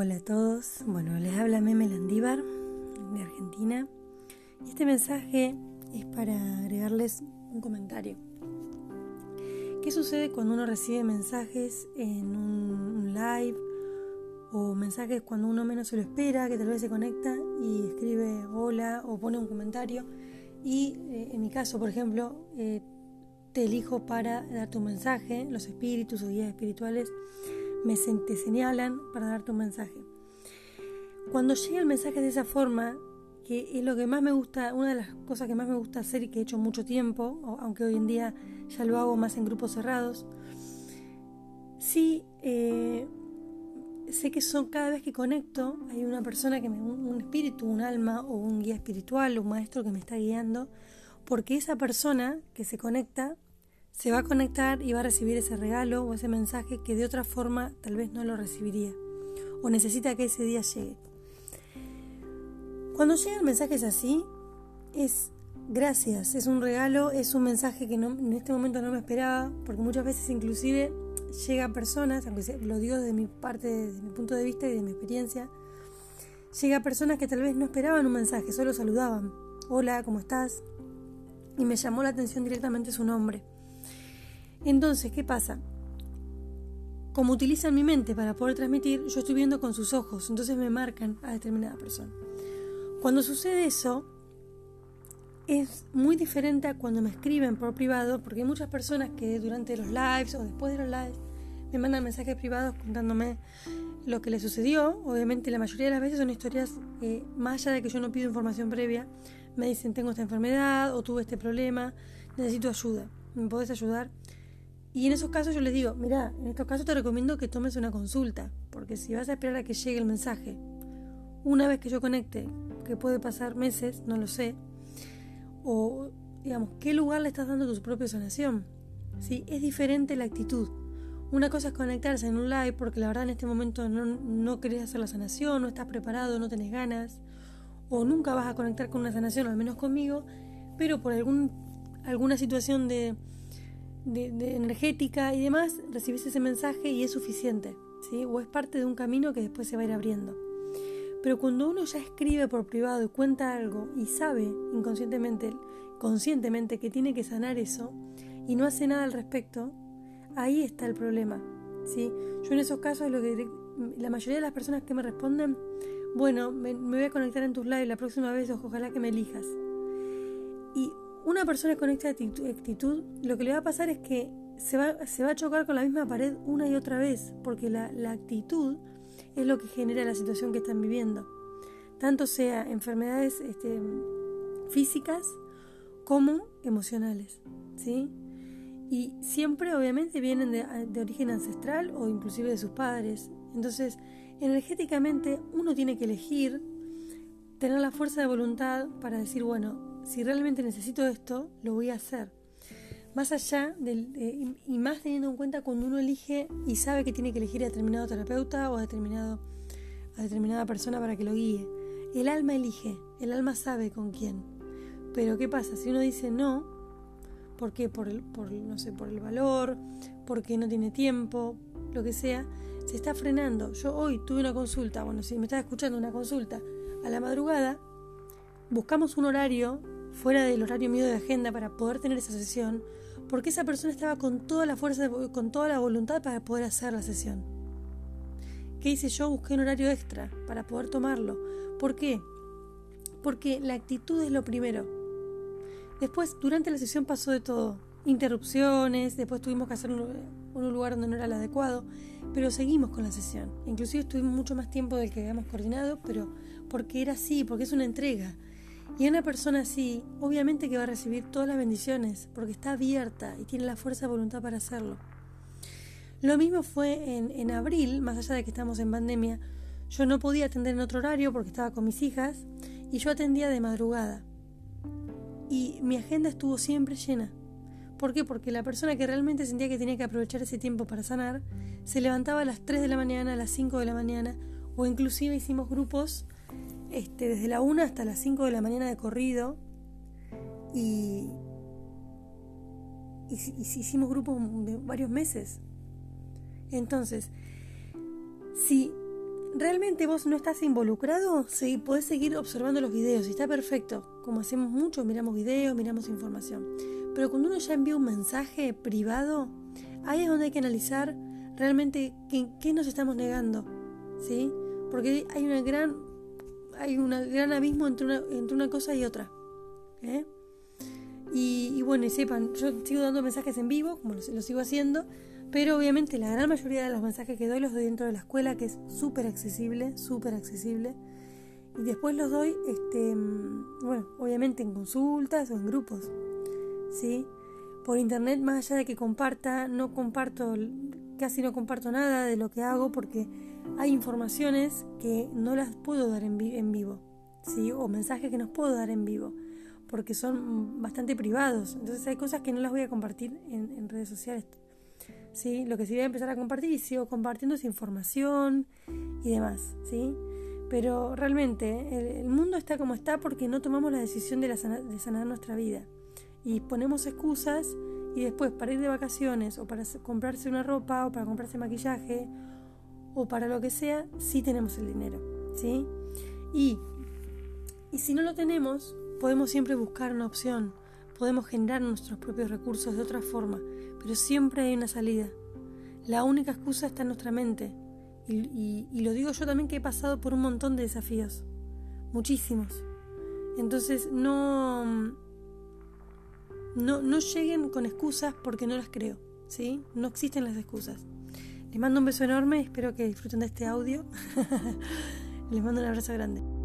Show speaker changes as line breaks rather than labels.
Hola a todos, bueno, les habla Meme Landívar de Argentina. Y este mensaje es para agregarles un comentario. ¿Qué sucede cuando uno recibe mensajes en un live o mensajes cuando uno menos se lo espera, que tal vez se conecta y escribe hola o pone un comentario y eh, en mi caso, por ejemplo, eh, te elijo para darte un mensaje, los espíritus o guías espirituales me te señalan para darte un mensaje. Cuando llega el mensaje de esa forma, que es lo que más me gusta, una de las cosas que más me gusta hacer y que he hecho mucho tiempo, aunque hoy en día ya lo hago más en grupos cerrados, sí eh, sé que son cada vez que conecto, hay una persona que me, un espíritu, un alma o un guía espiritual, un maestro que me está guiando, porque esa persona que se conecta se va a conectar y va a recibir ese regalo o ese mensaje que de otra forma tal vez no lo recibiría o necesita que ese día llegue. Cuando llegan mensajes así, es gracias, es un regalo, es un mensaje que en este momento no me esperaba, porque muchas veces inclusive llega a personas, aunque lo digo desde mi parte, desde mi punto de vista y de mi experiencia, llega a personas que tal vez no esperaban un mensaje, solo saludaban, hola, ¿cómo estás? Y me llamó la atención directamente su nombre. Entonces, ¿qué pasa? Como utilizan mi mente para poder transmitir, yo estoy viendo con sus ojos, entonces me marcan a determinada persona. Cuando sucede eso, es muy diferente a cuando me escriben por privado, porque hay muchas personas que durante los lives o después de los lives me mandan mensajes privados contándome lo que les sucedió. Obviamente la mayoría de las veces son historias, eh, más allá de que yo no pido información previa, me dicen tengo esta enfermedad o tuve este problema, necesito ayuda, ¿me podés ayudar? Y en esos casos yo les digo, mira, en estos casos te recomiendo que tomes una consulta, porque si vas a esperar a que llegue el mensaje, una vez que yo conecte, que puede pasar meses, no lo sé, o digamos, ¿qué lugar le estás dando a tu propia sanación? ¿Sí? Es diferente la actitud. Una cosa es conectarse en un live porque la verdad en este momento no, no querés hacer la sanación, no estás preparado, no tenés ganas, o nunca vas a conectar con una sanación, al menos conmigo, pero por algún, alguna situación de, de, energética y demás, recibís ese mensaje y es suficiente, ¿sí? O es parte de un camino que después se va a ir abriendo. Pero cuando uno ya escribe por privado y cuenta algo y sabe inconscientemente, conscientemente que tiene que sanar eso y no hace nada al respecto, ahí está el problema, ¿sí? Yo en esos casos lo que la mayoría de las personas que me responden, bueno, me, voy a conectar en tus lives la próxima vez, ojalá que me elijas. Y una persona con esta actitud, lo que le va a pasar es que se va, se va a chocar con la misma pared una y otra vez, porque la, actitud es lo que genera la situación que están viviendo. Tanto sea enfermedades este, físicas como emocionales. ¿sí? Y siempre obviamente vienen de, de origen ancestral o inclusive de sus padres. Entonces, energéticamente uno tiene que elegir tener la fuerza de voluntad para decir, bueno, si realmente necesito esto, lo voy a hacer. Más allá del, y más teniendo en cuenta cuando uno elige y sabe que tiene que elegir a determinado terapeuta o a, determinado, a determinada persona para que lo guíe. El alma elige, el alma sabe con quién. Pero ¿qué pasa? Si uno dice no, ¿por qué? Por el, por, no sé, por el valor, porque no tiene tiempo, lo que sea, se está frenando. Yo hoy tuve una consulta, bueno, si me estás escuchando una consulta a la madrugada, buscamos un horario fuera del horario mío de agenda para poder tener esa sesión, porque esa persona estaba con toda la fuerza, con toda la voluntad para poder hacer la sesión. ¿Qué hice yo? Busqué un horario extra para poder tomarlo. ¿Por qué? Porque la actitud es lo primero. Después, durante la sesión pasó de todo. Interrupciones, después tuvimos que hacer un, un lugar donde no era el adecuado, pero seguimos con la sesión. Inclusive estuvimos mucho más tiempo del que habíamos coordinado, pero porque era así, porque es una entrega. Y una persona así, obviamente que va a recibir todas las bendiciones, porque está abierta y tiene la fuerza de voluntad para hacerlo. Lo mismo fue en, en abril, más allá de que estamos en pandemia, yo no podía atender en otro horario porque estaba con mis hijas y yo atendía de madrugada. Y mi agenda estuvo siempre llena. ¿Por qué? Porque la persona que realmente sentía que tenía que aprovechar ese tiempo para sanar, se levantaba a las 3 de la mañana, a las 5 de la mañana, o inclusive hicimos grupos este, desde la 1 hasta las 5 de la mañana de corrido y, hicimos grupos de varios meses. Entonces, si realmente vos no estás involucrado, sí, podés seguir observando los videos y está perfecto. Como hacemos mucho, miramos videos, miramos información. Pero cuando uno ya envía un mensaje privado, ahí es donde hay que analizar realmente qué, nos estamos negando, ¿sí? Porque hay una gran hay un gran abismo entre una, entre una cosa y otra. ¿eh? Y, bueno, y sepan, yo sigo dando mensajes en vivo, como lo, sigo haciendo, pero obviamente la gran mayoría de los mensajes que doy los doy dentro de la escuela, que es súper accesible, súper accesible. Y después los doy, este, bueno, obviamente en consultas o en grupos, ¿sí? Por internet, más allá de que comparta, no comparto, casi no comparto nada de lo que hago porque hay informaciones que no las puedo dar en, en vivo, ¿sí? O mensajes que no puedo dar en vivo porque son bastante privados. Entonces hay cosas que no las voy a compartir en, redes sociales. ¿sí? Lo que sí voy a empezar a compartir y sigo compartiendo es información y demás. ¿sí? Pero realmente el, mundo está como está porque no tomamos la decisión de, de sanar nuestra vida. Y ponemos excusas y después para ir de vacaciones o para comprarse una ropa o para comprarse maquillaje o para lo que sea, sí tenemos el dinero. ¿sí? Y, y si no lo tenemos, Podemos siempre buscar una opción, podemos generar nuestros propios recursos de otra forma, pero siempre hay una salida. La única excusa está en nuestra mente. Y, lo digo yo también que he pasado por un montón de desafíos, muchísimos. Entonces no, no, no lleguen con excusas porque no las creo, ¿sí? No existen las excusas. Les mando un beso enorme, espero que disfruten de este audio. Les mando un abrazo grande.